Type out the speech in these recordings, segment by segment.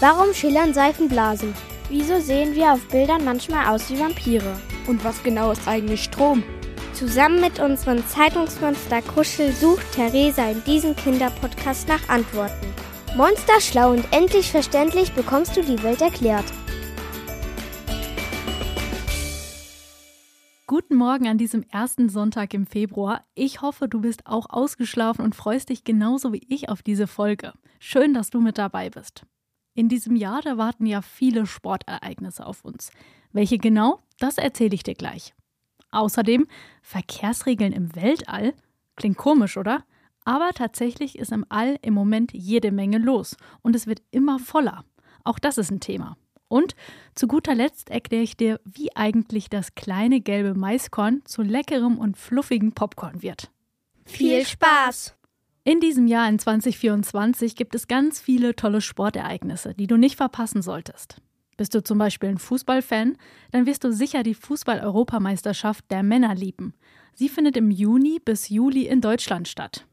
Warum schillern Seifenblasen? Wieso sehen wir auf Bildern manchmal aus wie Vampire? Und was genau ist eigentlich Strom? Zusammen mit unserem Zeitungsmonster Kuschel sucht Theresa in diesem Kinderpodcast nach Antworten. Monster schlau und endlich verständlich bekommst du die Welt erklärt. Guten Morgen an diesem ersten Sonntag im Februar. Ich hoffe, du bist auch ausgeschlafen und freust dich genauso wie ich auf diese Folge. Schön, dass du mit dabei bist. In diesem Jahr, da warten ja viele Sportereignisse auf uns. Welche genau, das erzähle ich dir gleich. Außerdem Verkehrsregeln im Weltall. Klingt komisch, oder? Aber tatsächlich ist im All im Moment jede Menge los und es wird immer voller. Auch das ist ein Thema. Und zu guter Letzt erkläre ich dir, wie eigentlich das kleine gelbe Maiskorn zu leckerem und fluffigem Popcorn wird. Viel Spaß! In diesem Jahr in 2024 gibt es ganz viele tolle Sportereignisse, die du nicht verpassen solltest. Bist du zum Beispiel ein Fußballfan, dann wirst du sicher die Fußball-Europameisterschaft der Männer lieben. Sie findet im Juni bis Juli in Deutschland statt.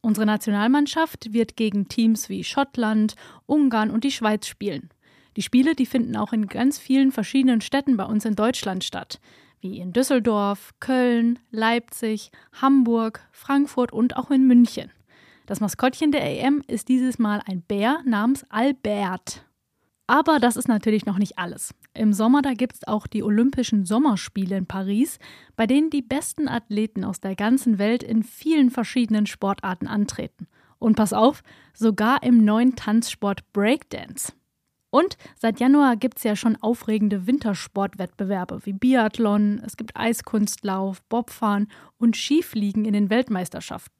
Unsere Nationalmannschaft wird gegen Teams wie Schottland, Ungarn und die Schweiz spielen. Die Spiele, die finden auch in ganz vielen verschiedenen Städten bei uns in Deutschland statt, wie in Düsseldorf, Köln, Leipzig, Hamburg, Frankfurt und auch in München. Das Maskottchen der EM ist dieses Mal ein Bär namens Albert. Aber das ist natürlich noch nicht alles. Im Sommer da gibt es auch die Olympischen Sommerspiele in Paris, bei denen die besten Athleten aus der ganzen Welt in vielen verschiedenen Sportarten antreten. Und pass auf, sogar im neuen Tanzsport Breakdance. Und seit Januar gibt es ja schon aufregende Wintersportwettbewerbe wie Biathlon, es gibt Eiskunstlauf, Bobfahren und Skifliegen in den Weltmeisterschaften.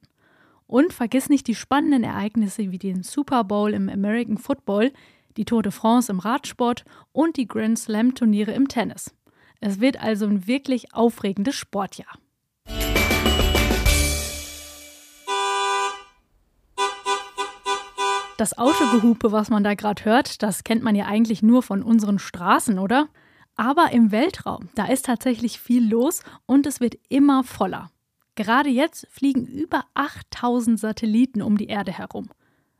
Und vergiss nicht die spannenden Ereignisse wie den Super Bowl im American Football, die Tour de France im Radsport und die Grand Slam Turniere im Tennis. Es wird also ein wirklich aufregendes Sportjahr. Das Autogehupe, was man da gerade hört, das kennt man ja eigentlich nur von unseren Straßen, oder? Aber im Weltraum, da ist tatsächlich viel los und es wird immer voller. Gerade jetzt fliegen über 8000 Satelliten um die Erde herum.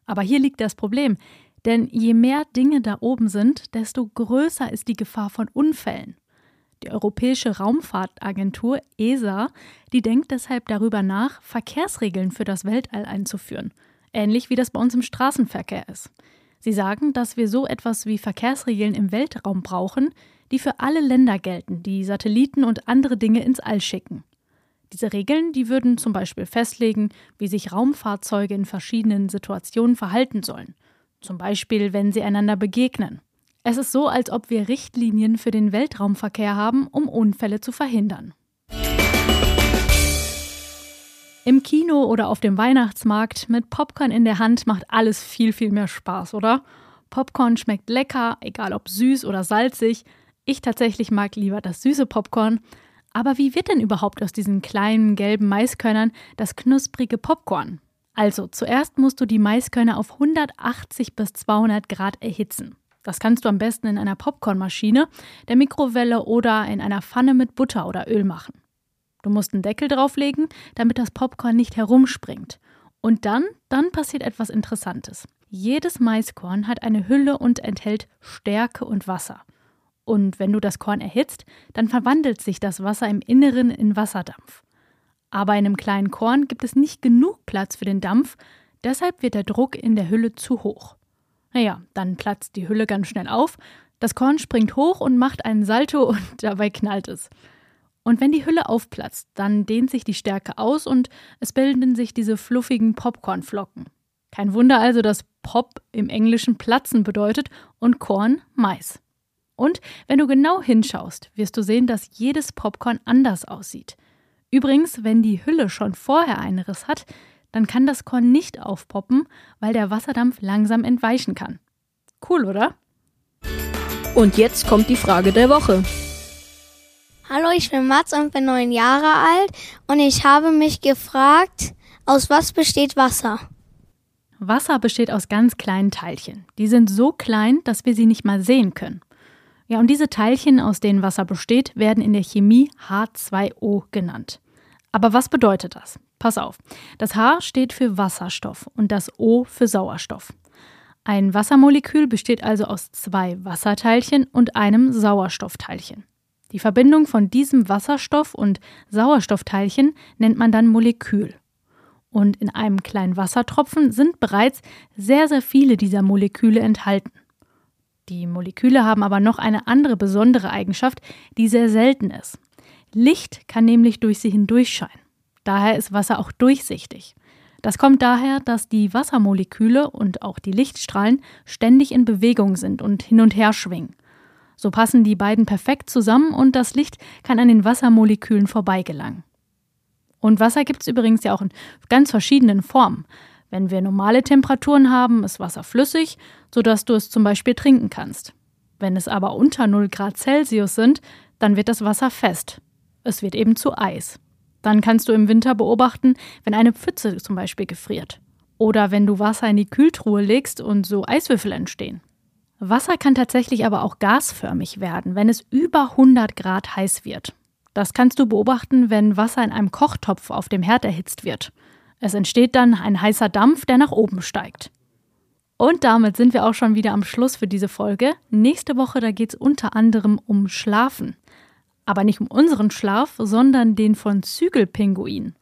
Aber hier liegt das Problem, denn je mehr Dinge da oben sind, desto größer ist die Gefahr von Unfällen. Die Europäische Raumfahrtagentur ESA, die denkt deshalb darüber nach, Verkehrsregeln für das Weltall einzuführen – ähnlich wie das bei uns im Straßenverkehr ist. Sie sagen, dass wir so etwas wie Verkehrsregeln im Weltraum brauchen, die für alle Länder gelten, die Satelliten und andere Dinge ins All schicken. Diese Regeln, die würden zum Beispiel festlegen, wie sich Raumfahrzeuge in verschiedenen Situationen verhalten sollen. Zum Beispiel, wenn sie einander begegnen. Es ist so, als ob wir Richtlinien für den Weltraumverkehr haben, um Unfälle zu verhindern. Im Kino oder auf dem Weihnachtsmarkt mit Popcorn in der Hand macht alles viel, viel mehr Spaß, oder? Popcorn schmeckt lecker, egal ob süß oder salzig. Ich tatsächlich mag lieber das süße Popcorn. Aber wie wird denn überhaupt aus diesen kleinen gelben Maiskörnern das knusprige Popcorn? Also, zuerst musst du die Maiskörner auf 180 bis 200 Grad erhitzen. Das kannst du am besten in einer Popcornmaschine, der Mikrowelle oder in einer Pfanne mit Butter oder Öl machen. Du musst einen Deckel drauflegen, damit das Popcorn nicht herumspringt. Und dann, dann passiert etwas Interessantes. Jedes Maiskorn hat eine Hülle und enthält Stärke und Wasser. Und wenn du das Korn erhitzt, dann verwandelt sich das Wasser im Inneren in Wasserdampf. Aber in einem kleinen Korn gibt es nicht genug Platz für den Dampf, deshalb wird der Druck in der Hülle zu hoch. Naja, dann platzt die Hülle ganz schnell auf, das Korn springt hoch und macht einen Salto und dabei knallt es. Und wenn die Hülle aufplatzt, dann dehnt sich die Stärke aus und es bilden sich diese fluffigen Popcornflocken. Kein Wunder also, dass Pop im Englischen Platzen bedeutet und Korn Mais. Und wenn du genau hinschaust, wirst du sehen, dass jedes Popcorn anders aussieht. Übrigens, wenn die Hülle schon vorher einen Riss hat, dann kann das Korn nicht aufpoppen, weil der Wasserdampf langsam entweichen kann. Cool, oder? Und jetzt kommt die Frage der Woche. Hallo, ich bin Mats und bin neun Jahre alt und ich habe mich gefragt, aus was besteht Wasser? Wasser besteht aus ganz kleinen Teilchen. Die sind so klein, dass wir sie nicht mal sehen können. Ja, und diese Teilchen, aus denen Wasser besteht, werden in der Chemie H2O genannt. Aber was bedeutet das? Pass auf. Das H steht für Wasserstoff und das O für Sauerstoff. Ein Wassermolekül besteht also aus zwei Wasserteilchen und einem Sauerstoffteilchen. Die Verbindung von diesem Wasserstoff und Sauerstoffteilchen nennt man dann Molekül. Und in einem kleinen Wassertropfen sind bereits sehr, sehr viele dieser Moleküle enthalten. Die Moleküle haben aber noch eine andere besondere Eigenschaft, die sehr selten ist. Licht kann nämlich durch sie hindurchscheinen. Daher ist Wasser auch durchsichtig. Das kommt daher, dass die Wassermoleküle und auch die Lichtstrahlen ständig in Bewegung sind und hin und her schwingen. So passen die beiden perfekt zusammen und das Licht kann an den Wassermolekülen vorbeigelangen. Und Wasser gibt es übrigens ja auch in ganz verschiedenen Formen. Wenn wir normale Temperaturen haben, ist Wasser flüssig, sodass du es zum Beispiel trinken kannst. Wenn es aber unter 0 Grad Celsius sind, dann wird das Wasser fest. Es wird eben zu Eis. Dann kannst du im Winter beobachten, wenn eine Pfütze zum Beispiel gefriert. Oder wenn du Wasser in die Kühltruhe legst und so Eiswürfel entstehen. Wasser kann tatsächlich aber auch gasförmig werden, wenn es über 100 Grad heiß wird. Das kannst du beobachten, wenn Wasser in einem Kochtopf auf dem Herd erhitzt wird. Es entsteht dann ein heißer Dampf, der nach oben steigt. Und damit sind wir auch schon wieder am Schluss für diese Folge. Nächste Woche, da geht es unter anderem um Schlafen. Aber nicht um unseren Schlaf, sondern den von Zügelpinguinen.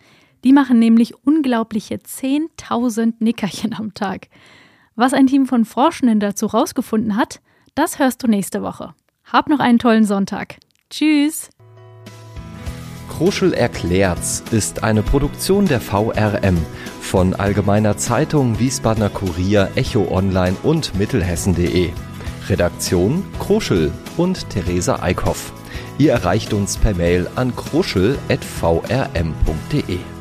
Die machen nämlich unglaubliche 10.000 Nickerchen am Tag. Was ein Team von Forschenden dazu rausgefunden hat, das hörst du nächste Woche. Hab noch einen tollen Sonntag. Tschüss! Kruschel erklärt's ist eine Produktion der VRM von Allgemeiner Zeitung, Wiesbadener Kurier, Echo Online und Mittelhessen.de. Redaktion Kruschel und Theresa Eickhoff. Ihr erreicht uns per Mail an kruschel.vrm.de.